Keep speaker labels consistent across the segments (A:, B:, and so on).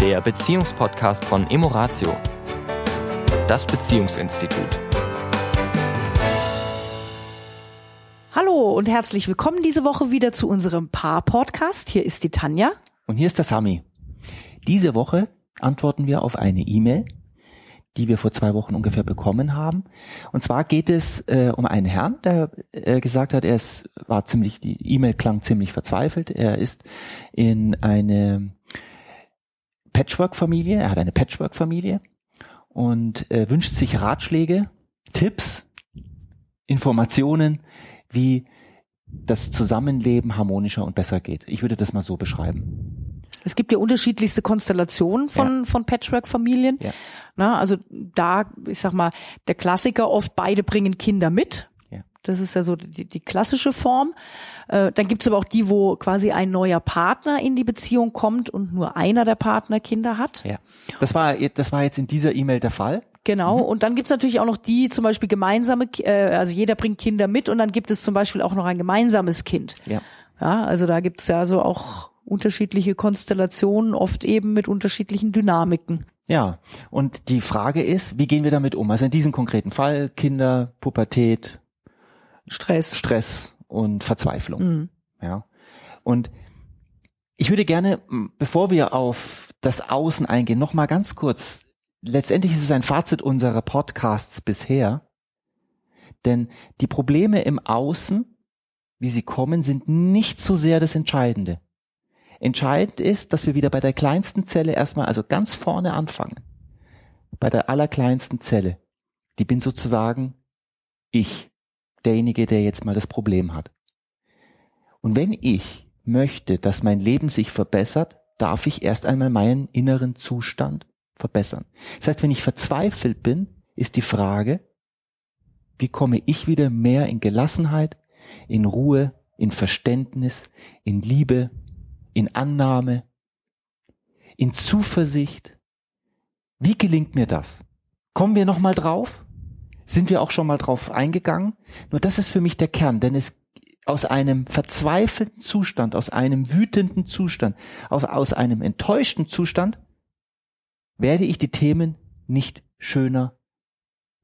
A: der Beziehungspodcast von Emoratio, das Beziehungsinstitut.
B: Hallo und herzlich willkommen diese Woche wieder zu unserem Paar-Podcast. Hier ist die Tanja.
C: Und hier ist der Sami. Diese Woche antworten wir auf eine E-Mail, die wir vor zwei Wochen ungefähr bekommen haben. Und zwar geht es äh, um einen Herrn, der äh, gesagt hat, er ist, war ziemlich, die E-Mail klang ziemlich verzweifelt. Er ist in eine Patchwork-Familie, er hat eine Patchwork-Familie und äh, wünscht sich Ratschläge, Tipps, Informationen, wie das Zusammenleben harmonischer und besser geht. Ich würde das mal so beschreiben.
B: Es gibt ja unterschiedlichste Konstellationen von, ja. von Patchwork-Familien. Ja. Na, also da, ich sag mal, der Klassiker oft, beide bringen Kinder mit. Das ist ja so die, die klassische Form. Äh, dann gibt's aber auch die, wo quasi ein neuer Partner in die Beziehung kommt und nur einer der Partner Kinder hat.
C: Ja. Das war, das war jetzt in dieser E-Mail der Fall.
B: Genau. Mhm. Und dann gibt's natürlich auch noch die, zum Beispiel gemeinsame, äh, also jeder bringt Kinder mit und dann gibt es zum Beispiel auch noch ein gemeinsames Kind.
C: Ja.
B: Ja, also da gibt's ja so auch unterschiedliche Konstellationen, oft eben mit unterschiedlichen Dynamiken.
C: Ja, und die Frage ist, wie gehen wir damit um? Also in diesem konkreten Fall, Kinder, Pubertät,
B: Stress.
C: Stress und Verzweiflung. Mhm. Ja. Und ich würde gerne, bevor wir auf das Außen eingehen, noch mal ganz kurz. Letztendlich ist es ein Fazit unserer Podcasts bisher. Denn die Probleme im Außen, wie sie kommen, sind nicht so sehr das Entscheidende. Entscheidend ist, dass wir wieder bei der kleinsten Zelle erstmal, also ganz vorne anfangen. Bei der allerkleinsten Zelle. Die bin sozusagen ich derjenige, der jetzt mal das Problem hat. Und wenn ich möchte, dass mein Leben sich verbessert, darf ich erst einmal meinen inneren Zustand verbessern. Das heißt, wenn ich verzweifelt bin, ist die Frage, wie komme ich wieder mehr in Gelassenheit, in Ruhe, in Verständnis, in Liebe, in Annahme, in Zuversicht. Wie gelingt mir das? Kommen wir nochmal drauf? Sind wir auch schon mal drauf eingegangen. Nur das ist für mich der Kern, denn es aus einem verzweifelten Zustand, aus einem wütenden Zustand, aus, aus einem enttäuschten Zustand werde ich die Themen nicht schöner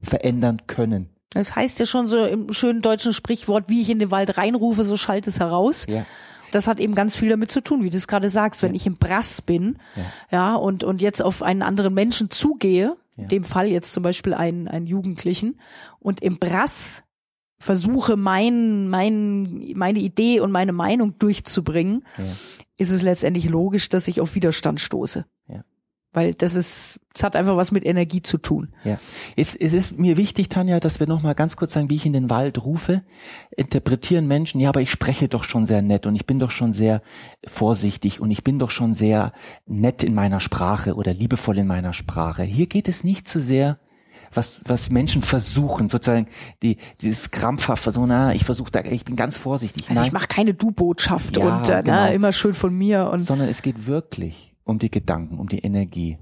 C: verändern können.
B: Das heißt ja schon so im schönen deutschen Sprichwort, wie ich in den Wald reinrufe, so schallt es heraus. Ja. Das hat eben ganz viel damit zu tun, wie du es gerade sagst, wenn ja. ich im Brass bin, ja. ja, und, und jetzt auf einen anderen Menschen zugehe, ja. dem Fall jetzt zum Beispiel einen, einen Jugendlichen, und im Brass versuche, mein, mein, meine Idee und meine Meinung durchzubringen, ja. ist es letztendlich logisch, dass ich auf Widerstand stoße. Ja. Weil das ist, es hat einfach was mit Energie zu tun.
C: Ja. Es, es ist mir wichtig, Tanja, dass wir nochmal ganz kurz sagen, wie ich in den Wald rufe. Interpretieren Menschen, ja, aber ich spreche doch schon sehr nett und ich bin doch schon sehr vorsichtig und ich bin doch schon sehr nett in meiner Sprache oder liebevoll in meiner Sprache. Hier geht es nicht so sehr was, was Menschen versuchen, sozusagen die, dieses krampfhaft versuchen, na, ich versuche da, ich bin ganz vorsichtig.
B: Also Nein. ich mache keine Du-Botschaft ja, und äh, genau. na, immer schön von mir. Und
C: Sondern es geht wirklich um die Gedanken, um die Energie.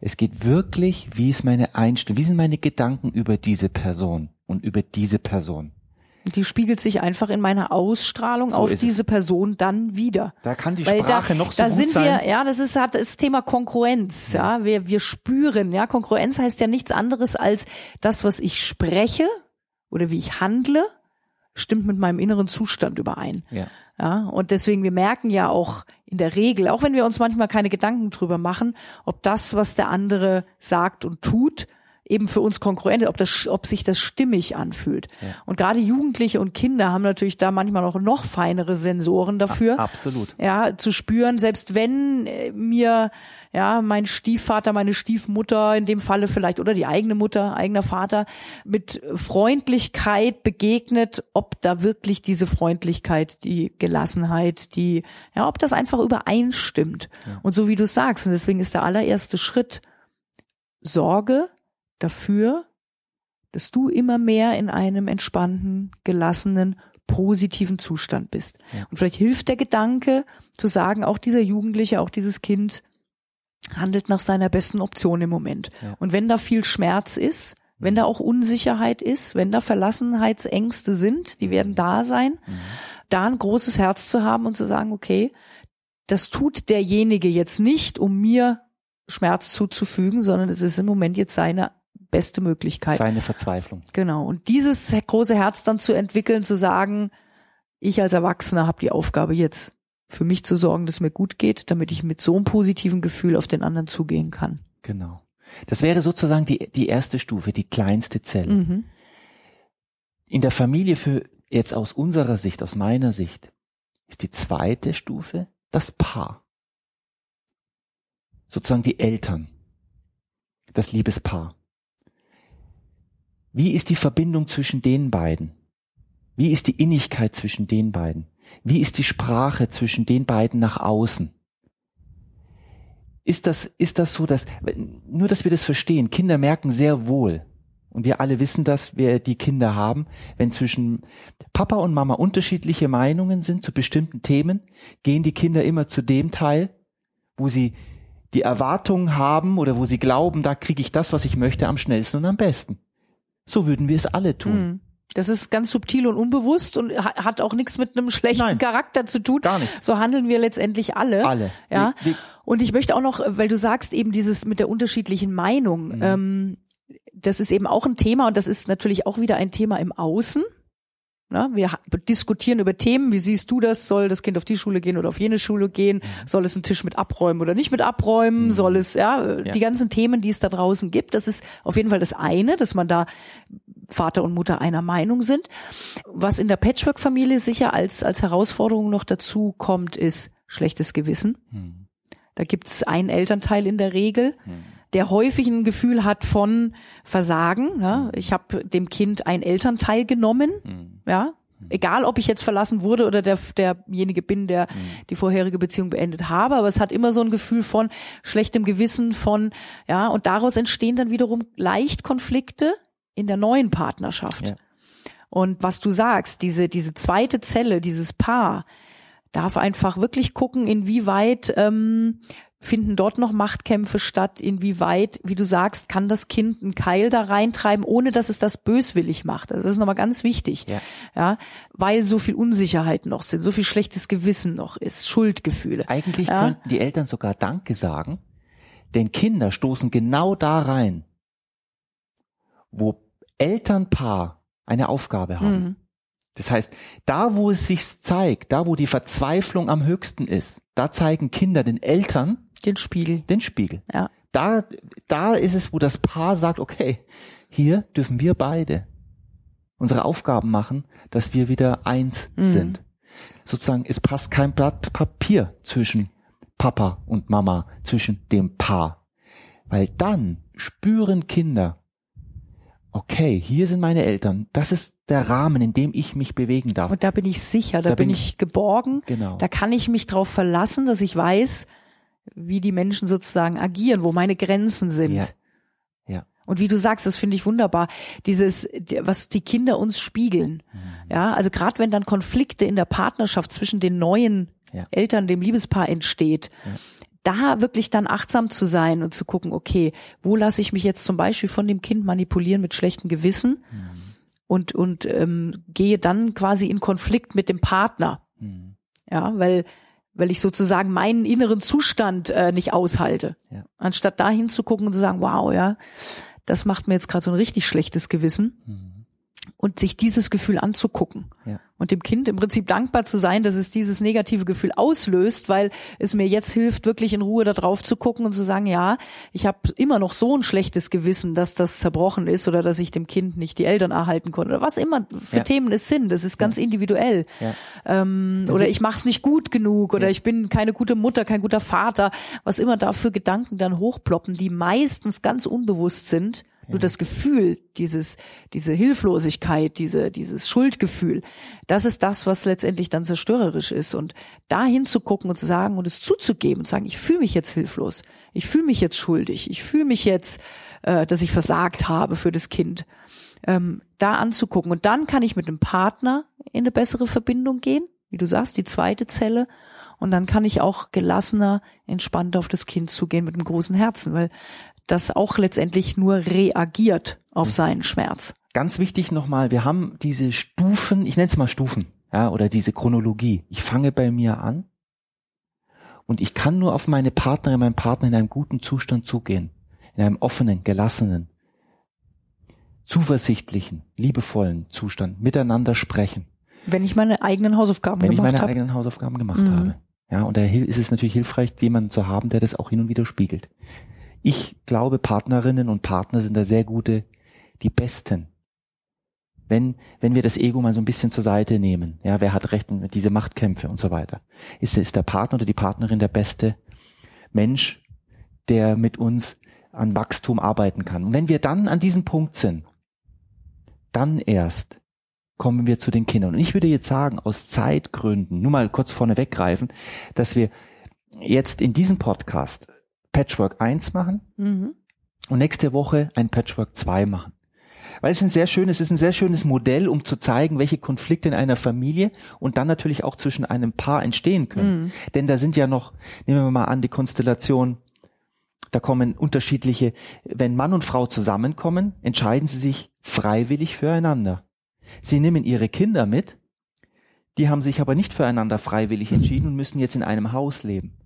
C: Es geht wirklich, wie ist meine Einstellung, wie sind meine Gedanken über diese Person und über diese Person.
B: Die spiegelt sich einfach in meiner Ausstrahlung so auf diese es. Person dann wieder.
C: Da kann die Weil Sprache
B: da,
C: noch so
B: da
C: gut
B: sind
C: sein.
B: Wir, ja, das ist hat das Thema Konkurrenz. Ja. ja, wir wir spüren. Ja, Konkurrenz heißt ja nichts anderes als das, was ich spreche oder wie ich handle, stimmt mit meinem inneren Zustand überein. Ja. Ja, und deswegen, wir merken ja auch in der Regel, auch wenn wir uns manchmal keine Gedanken drüber machen, ob das, was der andere sagt und tut, eben für uns konkurrent ist, ob, das, ob sich das stimmig anfühlt. Ja. Und gerade Jugendliche und Kinder haben natürlich da manchmal auch noch feinere Sensoren dafür.
C: absolut.
B: Ja, zu spüren, selbst wenn äh, mir ja, mein Stiefvater, meine Stiefmutter in dem Falle vielleicht oder die eigene Mutter, eigener Vater mit Freundlichkeit begegnet, ob da wirklich diese Freundlichkeit, die Gelassenheit, die, ja, ob das einfach übereinstimmt. Ja. Und so wie du sagst, und deswegen ist der allererste Schritt Sorge dafür, dass du immer mehr in einem entspannten, gelassenen, positiven Zustand bist. Ja. Und vielleicht hilft der Gedanke zu sagen, auch dieser Jugendliche, auch dieses Kind handelt nach seiner besten Option im Moment. Ja. Und wenn da viel Schmerz ist, wenn da auch Unsicherheit ist, wenn da Verlassenheitsängste sind, die werden da sein, mhm. da ein großes Herz zu haben und zu sagen, okay, das tut derjenige jetzt nicht, um mir Schmerz zuzufügen, sondern es ist im Moment jetzt seine beste Möglichkeit.
C: Seine Verzweiflung.
B: Genau. Und dieses große Herz dann zu entwickeln, zu sagen, ich als Erwachsener habe die Aufgabe jetzt für mich zu sorgen, dass mir gut geht, damit ich mit so einem positiven Gefühl auf den anderen zugehen kann.
C: Genau. Das wäre sozusagen die, die erste Stufe, die kleinste Zelle.
B: Mhm.
C: In der Familie für jetzt aus unserer Sicht, aus meiner Sicht, ist die zweite Stufe das Paar. Sozusagen die Eltern. Das Liebespaar. Wie ist die Verbindung zwischen den beiden? Wie ist die Innigkeit zwischen den beiden? Wie ist die Sprache zwischen den beiden nach außen? Ist das, ist das so, dass, nur dass wir das verstehen, Kinder merken sehr wohl, und wir alle wissen das, wer die Kinder haben, wenn zwischen Papa und Mama unterschiedliche Meinungen sind zu bestimmten Themen, gehen die Kinder immer zu dem Teil, wo sie die Erwartung haben oder wo sie glauben, da kriege ich das, was ich möchte, am schnellsten und am besten. So würden wir es alle tun.
B: Mhm. Das ist ganz subtil und unbewusst und hat auch nichts mit einem schlechten
C: Nein,
B: Charakter zu tun.
C: gar nicht.
B: So handeln wir letztendlich alle.
C: Alle.
B: Ja.
C: Wir- wir-
B: Und ich möchte auch noch, weil du sagst eben dieses mit der unterschiedlichen Meinung,
C: Mhm.
B: ähm, das ist eben auch ein Thema und das ist natürlich auch wieder ein Thema im Außen. Na, wir ha- diskutieren über Themen. Wie siehst du das? Soll das Kind auf die Schule gehen oder auf jene Schule gehen?
C: Mhm.
B: Soll es einen Tisch mit abräumen oder nicht mit abräumen? Soll es, ja,
C: Ja.
B: die ganzen Themen, die es da draußen gibt. Das ist auf jeden Fall das eine, dass man da Vater und Mutter einer Meinung sind. Was in der Patchwork-Familie sicher als, als Herausforderung noch dazu kommt, ist schlechtes Gewissen.
C: Hm.
B: Da gibt's einen Elternteil in der Regel,
C: Hm.
B: der häufig ein Gefühl hat von Versagen. Ne? Ich habe dem Kind ein Elternteil genommen,
C: Hm.
B: Ja. Egal, ob ich jetzt verlassen wurde oder der, derjenige bin, der die vorherige Beziehung beendet habe, aber es hat immer so ein Gefühl von schlechtem Gewissen, von, ja, und daraus entstehen dann wiederum leicht Konflikte in der neuen Partnerschaft.
C: Ja.
B: Und was du sagst, diese, diese zweite Zelle, dieses Paar, darf einfach wirklich gucken, inwieweit ähm, finden dort noch Machtkämpfe statt, inwieweit, wie du sagst, kann das Kind einen Keil da reintreiben, ohne dass es das böswillig macht. Also das ist nochmal ganz wichtig.
C: Ja.
B: ja, weil so viel Unsicherheit noch sind, so viel schlechtes Gewissen noch ist, Schuldgefühle.
C: Eigentlich
B: Ja.
C: könnten die Eltern sogar Danke sagen, denn Kinder stoßen genau da rein, wo Elternpaar eine Aufgabe haben.
B: Mhm.
C: Das heißt, da wo es sich zeigt, da wo die Verzweiflung am höchsten ist, da zeigen Kinder den Eltern
B: Den Spiegel.
C: den Spiegel.
B: Ja.
C: Da, da ist es, wo das Paar sagt, okay, hier dürfen wir beide unsere Aufgaben machen, dass wir wieder eins
B: Mhm.
C: sind. Sozusagen, es passt kein Blatt Papier zwischen Papa und Mama, zwischen dem Paar. Weil dann spüren Kinder, okay, hier sind meine Eltern, das ist der Rahmen, in dem ich mich bewegen darf.
B: Und da bin ich sicher, da,
C: Da
B: bin
C: bin
B: ich geborgen.
C: Genau.
B: Da kann ich mich drauf verlassen, dass ich weiß, wie die Menschen sozusagen agieren, wo meine Grenzen sind.
C: Ja. Ja.
B: Und wie du sagst, das finde ich wunderbar, dieses, was die Kinder uns spiegeln.
C: Mhm.
B: Ja, also gerade wenn dann Konflikte in der Partnerschaft zwischen den neuen
C: Ja.
B: Eltern, dem Liebespaar entsteht, da wirklich dann achtsam zu sein und zu gucken, okay, wo lasse ich mich jetzt zum Beispiel von dem Kind manipulieren mit schlechtem Gewissen und, und ähm, gehe dann quasi in Konflikt mit dem Partner.
C: Mhm.
B: Ja, weil, weil ich sozusagen meinen inneren Zustand äh, nicht aushalte.
C: Ja.
B: Anstatt da hinzugucken und zu sagen, wow, ja, das macht mir jetzt gerade so ein richtig schlechtes Gewissen.
C: Mhm.
B: Und sich dieses Gefühl anzugucken.
C: Ja.
B: Und dem Kind im Prinzip dankbar zu sein, dass es dieses negative Gefühl auslöst, weil es mir jetzt hilft, wirklich in Ruhe da drauf zu gucken und zu sagen, ja, ich habe immer noch so ein schlechtes Gewissen, dass das zerbrochen ist oder dass ich dem Kind nicht die Eltern erhalten konnte oder was immer für
C: Ja.
B: Themen es sind. Das ist ganz individuell.
C: Ja.
B: Ähm, oder ich mache es nicht gut genug oder ich bin keine gute Mutter, kein guter Vater, was immer da für Gedanken dann hochploppen, die meistens ganz unbewusst sind. Nur das Gefühl, dieses, diese Hilflosigkeit, diese, dieses Schuldgefühl, das ist das, was letztendlich dann zerstörerisch ist. Und da hinzugucken und zu sagen und es zuzugeben und sagen, ich fühle mich jetzt hilflos, ich fühle mich jetzt schuldig, ich fühle mich jetzt, äh, dass ich versagt habe für das Kind. Ähm, da anzugucken. Und dann kann ich mit dem Partner in eine bessere Verbindung gehen, wie du sagst, die zweite Zelle. Und dann kann ich auch gelassener, entspannter auf das Kind zugehen mit einem großen Herzen, weil das auch letztendlich nur reagiert auf seinen Schmerz.
C: Ganz wichtig nochmal, wir haben diese Stufen, ich nenne es mal Stufen, ja, oder diese Chronologie. Ich fange bei mir an Und ich kann nur auf meine Partnerin, meinen Partner in einem guten Zustand zugehen. In einem offenen, gelassenen, zuversichtlichen, liebevollen Zustand miteinander sprechen.
B: Wenn ich meine eigenen Hausaufgaben
C: Wenn ich
B: gemacht
C: meine
B: habe.
C: eigenen Hausaufgaben gemacht
B: Mhm.
C: habe. Ja, und da ist es natürlich hilfreich, jemanden zu haben, der das auch hin und wieder spiegelt. Ich glaube, Partnerinnen und Partner sind da sehr gute, die besten. Wenn, wenn wir das Ego mal so ein bisschen zur Seite nehmen, ja, wer hat Recht und diese Machtkämpfe und so weiter, ist, ist der Partner oder die Partnerin der beste Mensch, der mit uns an Wachstum arbeiten kann. Und wenn wir dann an diesem Punkt sind, dann erst kommen wir zu den Kindern. Und ich würde jetzt sagen, aus Zeitgründen, nur mal kurz vorne weggreifen, dass wir jetzt in diesem Podcast Patchwork 1 machen
B: Mhm.
C: und nächste Woche ein Patchwork 2 machen. Weil es ist ein sehr schönes, es ist ein sehr schönes Modell, um zu zeigen, welche Konflikte in einer Familie und dann natürlich auch zwischen einem Paar entstehen können.
B: Mhm.
C: Denn da sind ja noch, nehmen wir mal an, die Konstellation, da kommen unterschiedliche, wenn Mann und Frau zusammenkommen, entscheiden sie sich freiwillig füreinander. Sie nehmen ihre Kinder mit, die haben sich aber nicht füreinander freiwillig entschieden und müssen jetzt in einem Haus leben.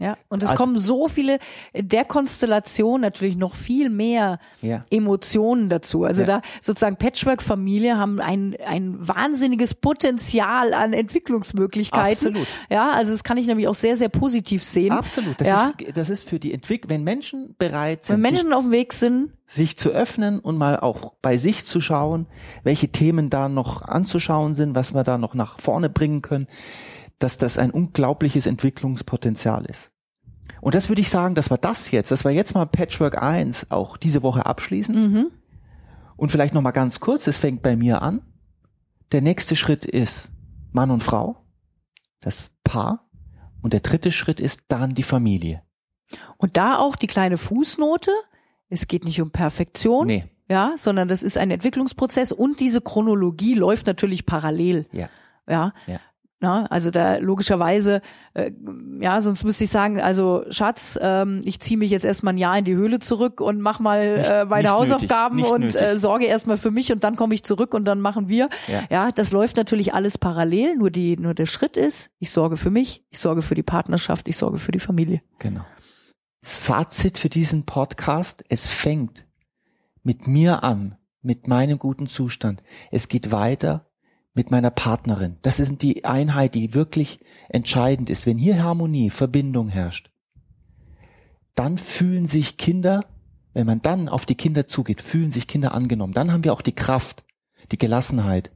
B: Ja, und es
C: Also-
B: kommen so viele, in der Konstellation natürlich noch viel mehr
C: Ja.
B: Emotionen dazu. Also
C: Ja.
B: da sozusagen Patchwork-Familie haben ein, ein wahnsinniges Potenzial an Entwicklungsmöglichkeiten.
C: Absolut.
B: Ja, also das kann ich nämlich auch sehr, sehr positiv sehen.
C: Absolut. Das,
B: Ja.
C: ist, das ist für die Entwicklung, wenn Menschen bereit
B: Wenn
C: sind, sich
B: Menschen auf dem Weg sind,
C: sich zu öffnen und mal auch bei sich zu schauen, welche Themen da noch anzuschauen sind, was wir da noch nach vorne bringen können, dass das ein unglaubliches Entwicklungspotenzial ist. Und das würde ich sagen, dass wir das jetzt, dass wir jetzt mal Patchwork 1 auch diese Woche abschließen
B: mhm.
C: und vielleicht noch mal ganz kurz, es fängt bei mir an. Der nächste Schritt ist Mann und Frau, das Paar und der dritte Schritt ist dann die Familie.
B: und da auch die kleine Fußnote. Es geht nicht um Perfektion.
C: Nee,
B: Ja, sondern das ist ein Entwicklungsprozess und diese Chronologie läuft natürlich parallel.
C: ja.
B: Ja.
C: Ja.
B: Na, also da logischerweise, äh, ja, sonst müsste ich sagen, also Schatz, ähm, ich ziehe mich jetzt erstmal ein Jahr in die Höhle zurück und mach mal
C: Nicht-
B: äh, meine Hausaufgaben
C: nötig,
B: und
C: nötig.
B: äh, sorge erstmal für mich und dann komme ich zurück und dann machen wir.
C: Ja.
B: Ja, das läuft natürlich alles parallel, nur die, nur der Schritt ist, ich sorge für mich, ich sorge für die Partnerschaft, ich sorge für die Familie.
C: Genau. Das Fazit für diesen Podcast, es fängt mit mir an, mit meinem guten Zustand. Es geht weiter mit meiner Partnerin. Das ist die Einheit, die wirklich entscheidend ist. Wenn hier Harmonie, Verbindung herrscht, dann fühlen sich Kinder, wenn man dann auf die Kinder zugeht, fühlen sich Kinder angenommen. Dann haben wir auch die Kraft, die Gelassenheit,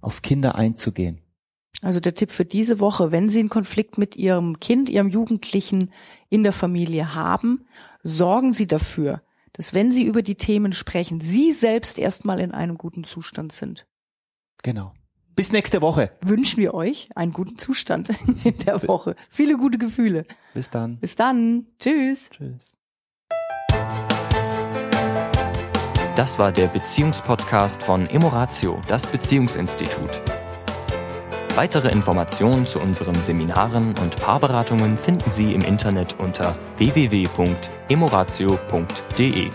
C: auf Kinder einzugehen.
B: Also der Tipp für diese Woche, wenn Sie einen Konflikt mit Ihrem Kind, Ihrem Jugendlichen in der Familie haben, sorgen Sie dafür, dass wenn Sie über die Themen sprechen, Sie selbst erstmal in einem guten Zustand sind.
C: Genau. Bis nächste Woche.
B: Wünschen wir euch einen guten Zustand in der Woche. Viele gute Gefühle.
C: Bis dann.
B: Bis dann. Tschüss.
C: Tschüss.
A: Das war der Beziehungspodcast von Emoratio, das Beziehungsinstitut. Weitere Informationen zu unseren Seminaren und Paarberatungen finden Sie im Internet unter www.emoratio.de.